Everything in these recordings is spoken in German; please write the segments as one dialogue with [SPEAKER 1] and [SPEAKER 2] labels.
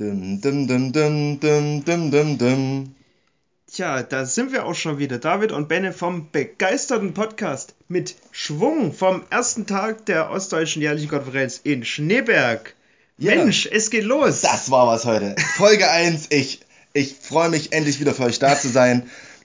[SPEAKER 1] Dum, dum, dum, dum, dum, dum, dum, dum.
[SPEAKER 2] Tja, da sind wir auch schon wieder. David und Benne vom begeisterten Podcast mit Schwung vom ersten Tag der Ostdeutschen Jährlichen Konferenz in Schneeberg.
[SPEAKER 1] Ja.
[SPEAKER 2] Mensch, es geht los.
[SPEAKER 1] Das war was heute. Folge 1. Ich, ich freue mich endlich wieder für euch da zu sein.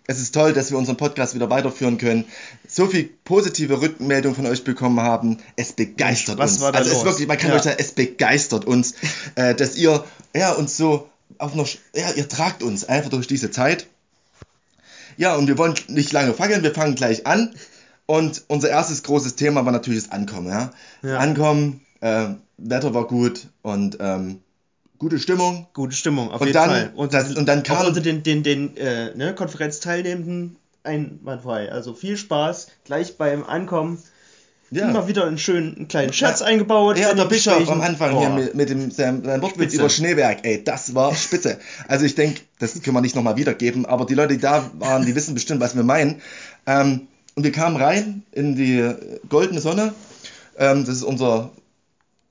[SPEAKER 1] Es ist toll, dass wir unseren Podcast wieder weiterführen können. So viel positive Rückmeldung von euch bekommen haben. Es begeistert
[SPEAKER 2] Was
[SPEAKER 1] uns.
[SPEAKER 2] war da
[SPEAKER 1] also es
[SPEAKER 2] los?
[SPEAKER 1] ist wirklich, man kann
[SPEAKER 2] Ja.
[SPEAKER 1] euch sagen, es begeistert uns, äh, dass ihr ja, uns so auch noch, ja, ihr tragt uns einfach durch diese Zeit. Ja, und wir wollen nicht lange fackeln, wir fangen gleich an. Und unser erstes großes Thema war natürlich das Ankommen. Ja?
[SPEAKER 2] Ja.
[SPEAKER 1] Ankommen, äh, Wetter war gut und ähm, gute Stimmung.
[SPEAKER 2] Gute Stimmung, auf
[SPEAKER 1] Und
[SPEAKER 2] jeden
[SPEAKER 1] dann-
[SPEAKER 2] Fall.
[SPEAKER 1] das- und dann kam-
[SPEAKER 2] unter den, den, den äh, ne, Konferenzteilnehmenden einwandfrei. Also viel Spaß gleich beim Ankommen.
[SPEAKER 1] Ja.
[SPEAKER 2] Immer wieder einen schönen einen kleinen Scherz
[SPEAKER 1] Ja.
[SPEAKER 2] eingebaut.
[SPEAKER 1] Ja, der Bischof am Anfang
[SPEAKER 2] Oh.
[SPEAKER 1] hier mit, mit dem seinem, seinem Wortwitz über Schneeberg, ey, das war spitze. Also ich denke, das können wir nicht nochmal wiedergeben, aber die Leute, die da waren, die wissen bestimmt, was wir meinen. Ähm, und wir kamen rein in die goldene Sonne. Ähm, das ist unser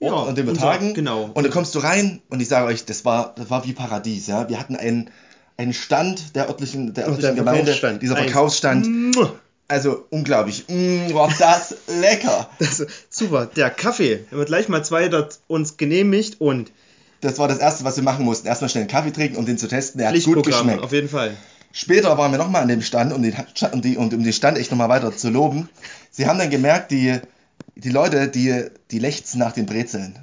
[SPEAKER 1] Ort,
[SPEAKER 2] Ja,
[SPEAKER 1] an dem wir
[SPEAKER 2] unser-
[SPEAKER 1] tagen.
[SPEAKER 2] genau.
[SPEAKER 1] Und da kommst du rein und ich sage euch, das war, das war wie Paradies. Ja? Wir hatten einen, einen Stand der örtlichen, der örtlichen Gemeinde,
[SPEAKER 2] Verkaufsstand.
[SPEAKER 1] dieser Verkaufsstand. Also unglaublich. Mm, war das lecker.
[SPEAKER 2] Das, super, der Kaffee. Da wird gleich mal zwei dort uns genehmigt und
[SPEAKER 1] Das war das Erste, was wir machen mussten. Erstmal schnell einen Kaffee trinken, um den zu testen. Der hat gut geschmeckt.
[SPEAKER 2] auf jeden Fall.
[SPEAKER 1] Später waren wir nochmal an dem Stand, um den, um, die, um den Stand echt nochmal weiter zu loben. Sie haben dann gemerkt, die, die Leute, die, die lechzen nach den Brezeln.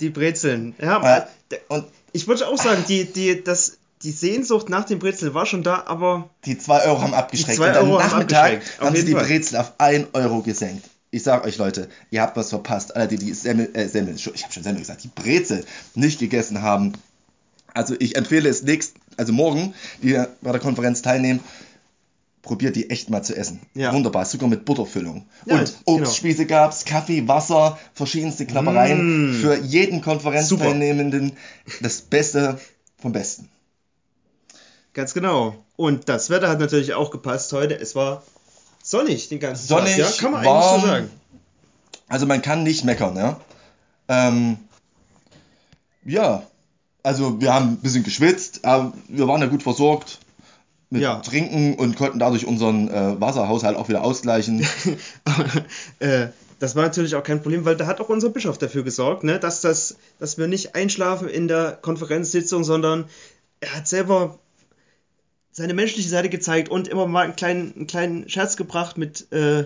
[SPEAKER 2] Die Brezeln. Ja,
[SPEAKER 1] Äh,
[SPEAKER 2] d-
[SPEAKER 1] und
[SPEAKER 2] ich würde auch sagen, die, die, das, die Sehnsucht nach den Brezeln war schon da, aber
[SPEAKER 1] die 2 Euro haben abgeschreckt.
[SPEAKER 2] Die zwei
[SPEAKER 1] und am
[SPEAKER 2] Euro haben
[SPEAKER 1] Nachmittag
[SPEAKER 2] auf
[SPEAKER 1] haben sie die. Brezel auf 1 Euro gesenkt. Ich sag euch Leute, ihr habt was verpasst. Alle, die die Semmel, äh, Semmel, ich habe schon Semmel gesagt, die Brezel nicht gegessen haben. Also ich empfehle es nächst, also morgen, die bei der Konferenz teilnehmen, probiert die echt mal zu essen.
[SPEAKER 2] Ja.
[SPEAKER 1] Wunderbar, sogar mit Butterfüllung.
[SPEAKER 2] Ja,
[SPEAKER 1] und
[SPEAKER 2] genau.
[SPEAKER 1] Obstspieße gab's, Kaffee, Wasser, verschiedenste Klappereien.
[SPEAKER 2] Mm.
[SPEAKER 1] Für jeden Konferenzteilnehmenden das Beste vom Besten.
[SPEAKER 2] ganz genau. Und das Wetter hat natürlich auch gepasst heute. Es war sonnig den ganzen
[SPEAKER 1] Sonnig,
[SPEAKER 2] Tag. Ja, kann man
[SPEAKER 1] warm.
[SPEAKER 2] eigentlich so sagen.
[SPEAKER 1] Also man kann nicht meckern, ja. Ähm, ja, also wir haben ein bisschen geschwitzt, aber wir waren ja gut versorgt
[SPEAKER 2] Ja.
[SPEAKER 1] Trinken und konnten dadurch unseren äh, Wasserhaushalt auch wieder ausgleichen.
[SPEAKER 2] äh, das war natürlich auch kein Problem, weil da hat auch unser Bischof dafür gesorgt, ne, dass, das, dass wir nicht einschlafen in der Konferenzsitzung, sondern er hat selber seine menschliche Seite gezeigt und immer mal einen kleinen, einen kleinen Scherz gebracht mit äh,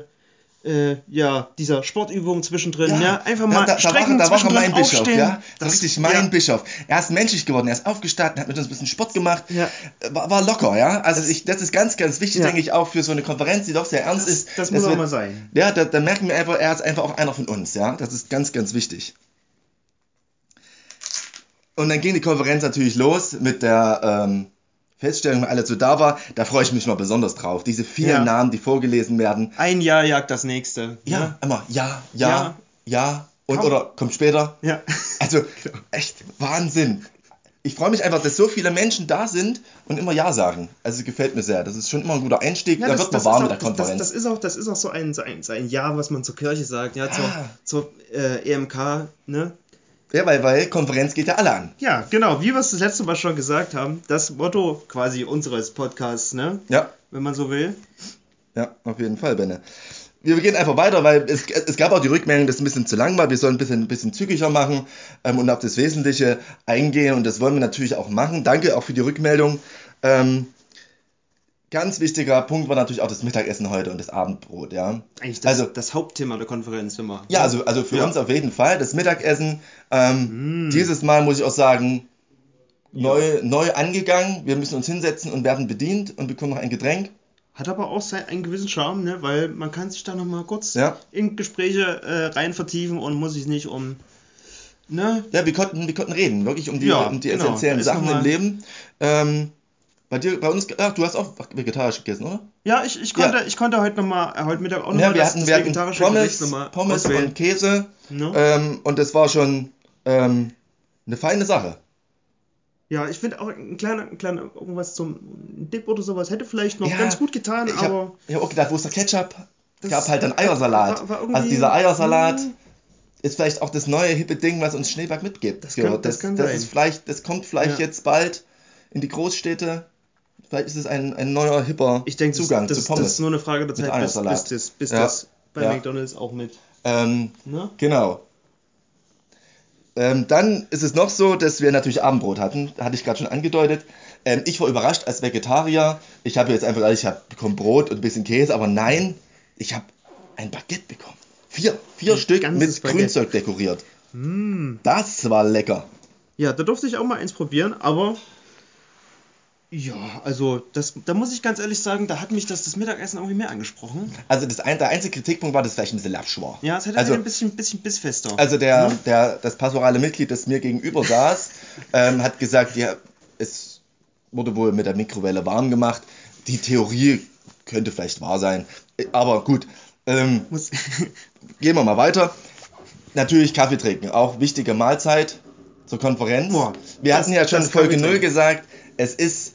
[SPEAKER 2] äh, ja, dieser Sportübung zwischendrin. Ja, einfach mal
[SPEAKER 1] da, da, war,
[SPEAKER 2] strecken,
[SPEAKER 1] da war er
[SPEAKER 2] zwischendrin
[SPEAKER 1] mein Bischof,
[SPEAKER 2] aufstehen.
[SPEAKER 1] ja. Das richtig mein
[SPEAKER 2] ja.
[SPEAKER 1] Bischof. Er ist menschlich geworden, er ist aufgestanden, hat mit uns ein bisschen Sport gemacht,
[SPEAKER 2] Ja.
[SPEAKER 1] war, war locker, ja. Also ich, das ist ganz, ganz wichtig,
[SPEAKER 2] Ja.
[SPEAKER 1] denke ich, auch für so eine Konferenz, die doch sehr ernst
[SPEAKER 2] Das,
[SPEAKER 1] ist.
[SPEAKER 2] das muss auch mal sein.
[SPEAKER 1] Ja, da, da merken wir einfach, er ist einfach auch einer von uns, ja. Das ist ganz, ganz wichtig. Und dann ging die Konferenz natürlich los mit der ähm, Feststellung, alle so da war. Da freue ich mich mal besonders drauf. Diese vielen
[SPEAKER 2] Ja.
[SPEAKER 1] Namen, die vorgelesen werden.
[SPEAKER 2] Ein Jahr jagt das nächste.
[SPEAKER 1] Ja, immer ja, ja,
[SPEAKER 2] Ja.
[SPEAKER 1] ja, und
[SPEAKER 2] Kaum.
[SPEAKER 1] oder kommt später.
[SPEAKER 2] Ja.
[SPEAKER 1] Also echt Wahnsinn. Ich freue mich einfach, dass so viele Menschen da sind und immer Ja sagen. Also gefällt mir sehr. Das ist schon immer ein guter Einstieg.
[SPEAKER 2] Ja,
[SPEAKER 1] da
[SPEAKER 2] das,
[SPEAKER 1] wird man warm mit der Konferenz.
[SPEAKER 2] Das, das, ist auch, das ist auch so ein, so ein, so ein Ja, was man zur Kirche sagt, ja, zur,
[SPEAKER 1] Ah.
[SPEAKER 2] zur äh, EMK, ne?
[SPEAKER 1] Ja, weil, weil Konferenz geht ja alle an.
[SPEAKER 2] Ja, genau, wie wir es das letzte Mal schon gesagt haben, das Motto quasi unseres Podcasts, ne?
[SPEAKER 1] Ja,
[SPEAKER 2] Wenn man so will.
[SPEAKER 1] Ja, auf jeden Fall, Benne. Wir gehen einfach weiter, weil es, es gab auch die Rückmeldung, dass es ein bisschen zu lang war. Wir sollen ein bisschen, ein bisschen zügiger machen ähm, und auf das Wesentliche eingehen und das wollen wir natürlich auch machen. Danke auch für die Rückmeldung. Ähm, ganz wichtiger Punkt war natürlich auch das Mittagessen heute und das Abendbrot, ja.
[SPEAKER 2] Eigentlich das,
[SPEAKER 1] Also-
[SPEAKER 2] das Hauptthema der Konferenz immer.
[SPEAKER 1] Ja, also, also für
[SPEAKER 2] Ja.
[SPEAKER 1] uns auf jeden Fall das Mittagessen. Ähm, Dieses Mal muss ich auch sagen, neu, neu angegangen. Wir müssen uns hinsetzen und werden bedient und bekommen noch ein Getränk.
[SPEAKER 2] Hat aber auch einen gewissen Charme, ne? Weil man kann sich da nochmal kurz
[SPEAKER 1] Ja.
[SPEAKER 2] in Gespräche äh, rein vertiefen und muss sich nicht um, ne?
[SPEAKER 1] Ja, wir konnten, wir konnten reden, wirklich um die,
[SPEAKER 2] Ja,
[SPEAKER 1] um die
[SPEAKER 2] genau.
[SPEAKER 1] essentiellen Sachen im Leben. Ähm, bei dir, bei uns, ach, du hast auch vegetarisch gegessen, oder?
[SPEAKER 2] Ja, ich, ich, konnte, ich konnte heute nochmal, äh, heute Mittag auch
[SPEAKER 1] Ja,
[SPEAKER 2] nochmal
[SPEAKER 1] wir hatten, wir hatten
[SPEAKER 2] vegetarische
[SPEAKER 1] Pommes,
[SPEAKER 2] Gericht noch mal
[SPEAKER 1] Pommes
[SPEAKER 2] auswählen.
[SPEAKER 1] und Käse
[SPEAKER 2] Ne?
[SPEAKER 1] ähm, und das war schon ähm, eine feine Sache.
[SPEAKER 2] Ja, ich finde auch ein kleiner, ein kleiner irgendwas zum Dip oder sowas hätte vielleicht noch
[SPEAKER 1] Ja,
[SPEAKER 2] ganz gut getan,
[SPEAKER 1] Ich
[SPEAKER 2] aber
[SPEAKER 1] habe hab auch gedacht, wo ist der Ketchup? Es
[SPEAKER 2] Das
[SPEAKER 1] gab halt dann Eiersalat.
[SPEAKER 2] war- war
[SPEAKER 1] also dieser Eiersalat,
[SPEAKER 2] Hm.
[SPEAKER 1] ist vielleicht auch das neue hippe Ding, was uns Schneeberg mitgibt.
[SPEAKER 2] Das kann- das kann sein.
[SPEAKER 1] Ist vielleicht, das kommt vielleicht
[SPEAKER 2] Ja.
[SPEAKER 1] jetzt bald in die Großstädte. Vielleicht ist es ein, ein neuer hipper
[SPEAKER 2] Ich denke, das,
[SPEAKER 1] Zugang
[SPEAKER 2] das,
[SPEAKER 1] zu Pommes.
[SPEAKER 2] das ist nur eine Frage der Zeit, bis, bis, das, bis
[SPEAKER 1] Ja.
[SPEAKER 2] das bei
[SPEAKER 1] Ja.
[SPEAKER 2] McDonalds auch mit.
[SPEAKER 1] ähm,
[SPEAKER 2] Ne?
[SPEAKER 1] Genau. Ähm, dann ist es noch so, dass wir natürlich Abendbrot hatten, hatte ich gerade schon angedeutet. Ähm, ich war überrascht als Vegetarier. Ich habe jetzt einfach, ich habe bekommen Brot und ein bisschen Käse, aber nein, ich habe ein Baguette bekommen. Vier, vier
[SPEAKER 2] Ein
[SPEAKER 1] Stück mit
[SPEAKER 2] Baguette.
[SPEAKER 1] Grünzeug dekoriert.
[SPEAKER 2] Mm.
[SPEAKER 1] Das war lecker.
[SPEAKER 2] Ja, da durfte ich auch mal eins probieren, aber ja, also das, da muss ich ganz ehrlich sagen, da hat mich das, das Mittagessen irgendwie mehr angesprochen.
[SPEAKER 1] Also das ein, der einzige Kritikpunkt war, dass es vielleicht ein bisschen lapsch war.
[SPEAKER 2] Ja, es hätte
[SPEAKER 1] Also-
[SPEAKER 2] ein bisschen, bisschen bissfester.
[SPEAKER 1] Also der,
[SPEAKER 2] Ne?
[SPEAKER 1] der, das pastorale Mitglied, das mir gegenüber saß, ähm, hat gesagt, ja, es wurde wohl mit der Mikrowelle warm gemacht. Die Theorie könnte vielleicht wahr sein. Aber gut, ähm,
[SPEAKER 2] Muss,
[SPEAKER 1] gehen wir mal weiter. Natürlich Kaffee trinken, auch wichtige Mahlzeit zur Konferenz.
[SPEAKER 2] Boah,
[SPEAKER 1] Wir hatten ja schon Folge
[SPEAKER 2] Kaffee
[SPEAKER 1] 0
[SPEAKER 2] trinken.
[SPEAKER 1] gesagt, es ist,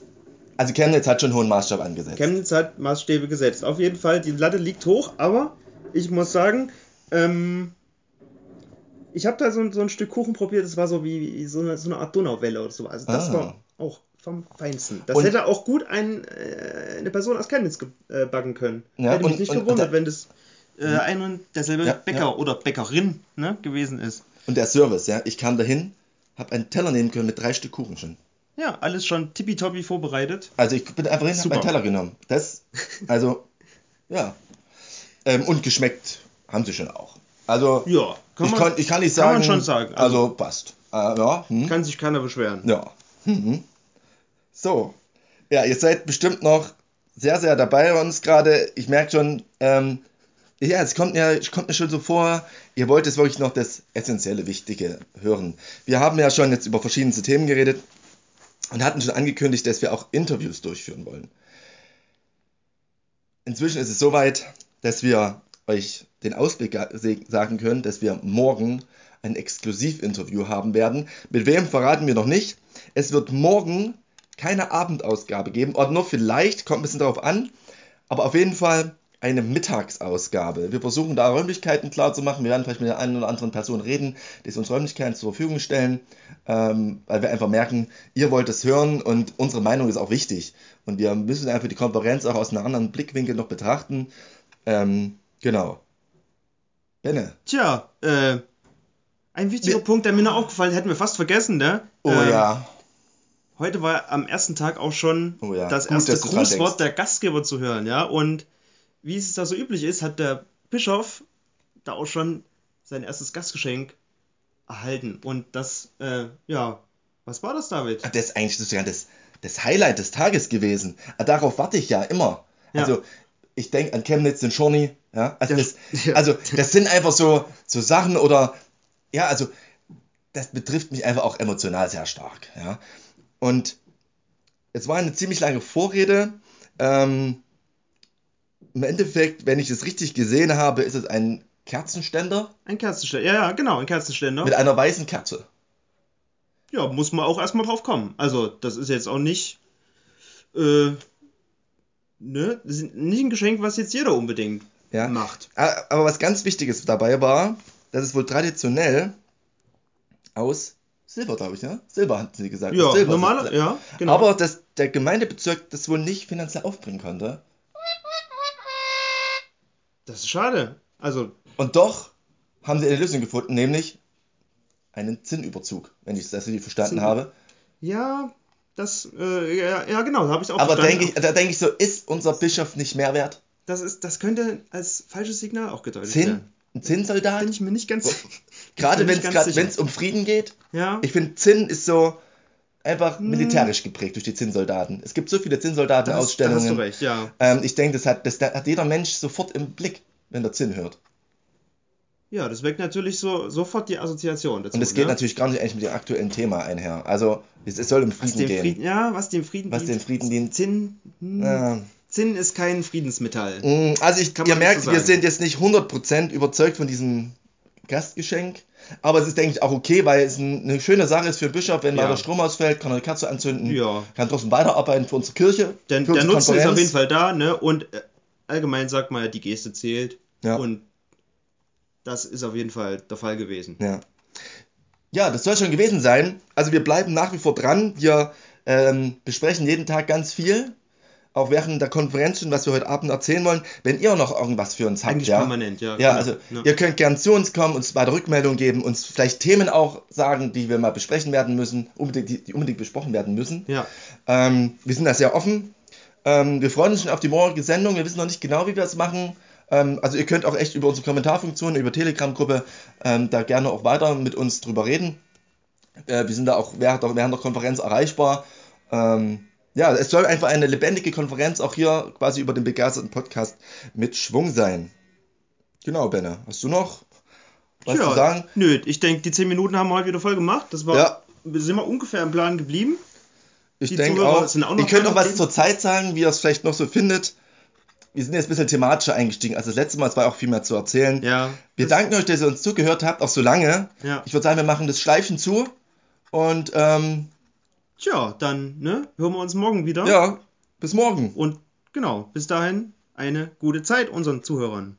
[SPEAKER 1] also Chemnitz hat schon hohen Maßstab angesetzt.
[SPEAKER 2] Chemnitz hat Maßstäbe gesetzt. Auf jeden Fall, die Latte liegt hoch, aber ich muss sagen, ähm, ich habe da so, ein- so ein Stück Kuchen probiert, das war so wie, so, eine, so eine Art Donauwelle oder so. Also das
[SPEAKER 1] Ah.
[SPEAKER 2] war auch vom Feinsten. Das
[SPEAKER 1] Und-
[SPEAKER 2] hätte auch gut ein, äh, eine Person aus Chemnitz gebacken können.
[SPEAKER 1] Ja,
[SPEAKER 2] hätte mich
[SPEAKER 1] und-
[SPEAKER 2] nicht
[SPEAKER 1] und-
[SPEAKER 2] gewundert,
[SPEAKER 1] und-
[SPEAKER 2] wenn das äh, ein und derselbe
[SPEAKER 1] Ja,
[SPEAKER 2] Bäcker
[SPEAKER 1] ja.
[SPEAKER 2] oder Bäckerin ne, gewesen ist.
[SPEAKER 1] Und der Service, ja, ich kam dahin, habe einen Teller nehmen können mit drei Stück Kuchen schon.
[SPEAKER 2] Ja, alles schon tippitoppi vorbereitet.
[SPEAKER 1] Also ich bin einfach hin,
[SPEAKER 2] Super.
[SPEAKER 1] meinen Teller genommen. Das, also, ja. Ähm, und geschmeckt haben sie schon auch. Also,
[SPEAKER 2] Ja, kann
[SPEAKER 1] ich,
[SPEAKER 2] man,
[SPEAKER 1] kann, ich kann nicht
[SPEAKER 2] kann
[SPEAKER 1] sagen.
[SPEAKER 2] man schon sagen.
[SPEAKER 1] Also,
[SPEAKER 2] Also-
[SPEAKER 1] passt. Äh, ja, hm,
[SPEAKER 2] kann sich keiner beschweren.
[SPEAKER 1] ja. Mhm. So. Ja, ihr seid bestimmt noch sehr, sehr dabei bei uns gerade. Ich merke schon, ähm, ja, es kommt mir, es kommt mir schon so vor, ihr wollt jetzt wirklich noch das Essentielle, Wichtige hören. Wir haben ja schon jetzt über verschiedenste Themen geredet und hatten schon angekündigt, dass wir auch Interviews durchführen wollen. Inzwischen ist es soweit, dass wir euch den Ausblick sagen können, dass wir morgen ein Exklusivinterview haben werden. Mit wem verraten wir noch nicht. Es wird morgen keine Abendausgabe geben, oder nur vielleicht, kommt ein bisschen darauf an, aber auf jeden Fall eine Mittagsausgabe. Wir versuchen da Räumlichkeiten klar zu machen. Wir werden vielleicht mit der einen oder anderen Person reden, die uns Räumlichkeiten zur Verfügung stellen, ähm, weil wir einfach merken, ihr wollt es hören und unsere Meinung ist auch wichtig. Und wir müssen einfach die Konferenz auch aus einem anderen Blickwinkel noch betrachten. Ähm, genau. Benne.
[SPEAKER 2] Tja, äh, ein wichtiger
[SPEAKER 1] Wir-
[SPEAKER 2] Punkt, der mir noch aufgefallen hätten wir fast vergessen, ne?
[SPEAKER 1] Oh
[SPEAKER 2] Ähm,
[SPEAKER 1] ja.
[SPEAKER 2] Heute war am ersten Tag auch schon
[SPEAKER 1] Oh ja,
[SPEAKER 2] das
[SPEAKER 1] gut,
[SPEAKER 2] erste. Grußwort der Gastgeber zu hören, ja. Und wie es da so üblich ist, hat der Bischof da auch schon sein erstes Gastgeschenk erhalten. Und das, äh, ja, was war das, David?
[SPEAKER 1] Das ist eigentlich sogar das, das Highlight des Tages gewesen. Darauf warte ich ja immer.
[SPEAKER 2] Ja.
[SPEAKER 1] Also, ich denke an Chemnitz, den Schorni. Ja? Also,
[SPEAKER 2] Ja,
[SPEAKER 1] das, also, das sind einfach so, so Sachen oder, ja, also, das betrifft mich einfach auch emotional sehr stark. Ja? Und es war eine ziemlich lange Vorrede. Ähm, Im Endeffekt, wenn ich es richtig gesehen habe, ist es ein Kerzenständer
[SPEAKER 2] Ein Kerzenständer. Ja, ja, genau, ein Kerzenständer.
[SPEAKER 1] mit einer weißen Kerze.
[SPEAKER 2] Ja, muss man auch erstmal drauf kommen. Also, das ist jetzt auch nicht, äh, ne, das nicht ein Geschenk, was jetzt jeder unbedingt
[SPEAKER 1] Ja.
[SPEAKER 2] macht.
[SPEAKER 1] Aber was ganz Wichtiges dabei war, dass es wohl traditionell aus Silber, glaube ich, ne? Silber hatten sie gesagt.
[SPEAKER 2] Ja, normaler, ja, genau.
[SPEAKER 1] Aber dass der Gemeindebezirk das wohl nicht finanziell aufbringen konnte.
[SPEAKER 2] Das ist schade. Also,
[SPEAKER 1] Und doch haben sie eine Lösung gefunden, nämlich einen Zinnüberzug, wenn ich das richtig verstanden
[SPEAKER 2] Zinn-
[SPEAKER 1] habe.
[SPEAKER 2] ja, das, äh, ja, ja, genau, da habe ich auch
[SPEAKER 1] Aber
[SPEAKER 2] verstanden.
[SPEAKER 1] denke ich, da denke ich so, ist unser Bischof nicht mehr wert?
[SPEAKER 2] Das, ist, das könnte als falsches Signal auch gedeutet
[SPEAKER 1] Zinn?
[SPEAKER 2] werden.
[SPEAKER 1] Ein Zinnsoldat?
[SPEAKER 2] Bin ich mir nicht ganz
[SPEAKER 1] Gerade wenn es um Frieden geht.
[SPEAKER 2] Ja,
[SPEAKER 1] Ich finde, Zinn ist so einfach
[SPEAKER 2] Hm.
[SPEAKER 1] militärisch geprägt durch die Zinnsoldaten. Es gibt so viele Zinnsoldaten-Ausstellungen.
[SPEAKER 2] Da hast du recht, ja.
[SPEAKER 1] Ähm, ich denke, das hat, das hat jeder Mensch sofort im Blick, wenn der Zinn hört.
[SPEAKER 2] Ja, das weckt natürlich so, sofort die Assoziation dazu.
[SPEAKER 1] Und es geht
[SPEAKER 2] ne?
[SPEAKER 1] natürlich gar nicht eigentlich mit dem aktuellen Thema einher. Also, es, es soll um
[SPEAKER 2] was
[SPEAKER 1] Frieden
[SPEAKER 2] dem
[SPEAKER 1] gehen.
[SPEAKER 2] Frieden, ja, was dem Frieden
[SPEAKER 1] Was den Frieden dient.
[SPEAKER 2] Zinn, hm,
[SPEAKER 1] Ja.
[SPEAKER 2] Zinn ist kein Friedensmetall.
[SPEAKER 1] Mm, Also, ich,
[SPEAKER 2] Kann
[SPEAKER 1] ihr merkt,
[SPEAKER 2] so
[SPEAKER 1] wir sind jetzt nicht 100% überzeugt von diesem Gastgeschenk. Aber es ist, denke ich, auch okay, weil es ein, eine schöne Sache ist für den Bischof, wenn mal
[SPEAKER 2] Ja.
[SPEAKER 1] der Strom ausfällt, kann er eine Kerze anzünden,
[SPEAKER 2] Ja.
[SPEAKER 1] kann trotzdem weiterarbeiten für unsere Kirche.
[SPEAKER 2] Denn
[SPEAKER 1] für
[SPEAKER 2] der Nutzen ist auf
[SPEAKER 1] Konferenz.
[SPEAKER 2] jeden Fall da, ne? Und äh, allgemein sagt man ja, die Geste zählt.
[SPEAKER 1] Ja.
[SPEAKER 2] Und Das ist auf jeden Fall der Fall gewesen.
[SPEAKER 1] Ja. Ja, das soll schon gewesen sein. Also wir bleiben nach wie vor dran. Wir ähm, besprechen jeden Tag ganz viel. Auch während der Konferenz schon, was wir heute Abend erzählen wollen. Wenn ihr noch irgendwas für uns habt,
[SPEAKER 2] Eigentlich
[SPEAKER 1] ja.
[SPEAKER 2] permanent, ja.
[SPEAKER 1] Ja,
[SPEAKER 2] genau.
[SPEAKER 1] also
[SPEAKER 2] Ja.
[SPEAKER 1] ihr könnt gern zu uns kommen, uns weiter Rückmeldung geben, uns vielleicht Themen auch sagen, die wir mal besprechen werden müssen, unbedingt, die, die unbedingt besprochen werden müssen.
[SPEAKER 2] ja.
[SPEAKER 1] Ähm, wir sind da sehr offen. Ähm, wir freuen uns schon auf die morgige Sendung. Wir wissen noch nicht genau, wie wir es machen. Ähm, also ihr könnt auch echt über unsere Kommentarfunktion, über Telegram-Gruppe ähm, da gerne auch weiter mit uns drüber reden. Äh, wir sind da auch während der, während der Konferenz erreichbar. Ähm, ja, es soll einfach eine lebendige Konferenz auch hier quasi über den begeisterten Podcast mit Schwung sein. Genau, Benne. Hast du noch was
[SPEAKER 2] ja,
[SPEAKER 1] zu sagen?
[SPEAKER 2] Nö, ich denke, die 10 Minuten haben wir heute wieder voll gemacht. Das war,
[SPEAKER 1] Ja.
[SPEAKER 2] wir sind wir ungefähr im Plan geblieben.
[SPEAKER 1] Ich denke auch.
[SPEAKER 2] sind auch noch
[SPEAKER 1] ihr könnt auch was zur Zeit sagen, wie ihr es vielleicht noch so findet. Wir sind jetzt ein bisschen thematischer eingestiegen. Also das letzte Mal, es war auch viel mehr zu erzählen.
[SPEAKER 2] Ja.
[SPEAKER 1] Wir danken euch, dass ihr uns zugehört habt, auch so lange.
[SPEAKER 2] Ja.
[SPEAKER 1] Ich würde sagen, wir machen das Schleifen zu. Und ähm,
[SPEAKER 2] Tja, dann ne, hören wir uns morgen wieder.
[SPEAKER 1] ja, bis morgen.
[SPEAKER 2] Und genau, bis dahin eine gute Zeit unseren Zuhörern.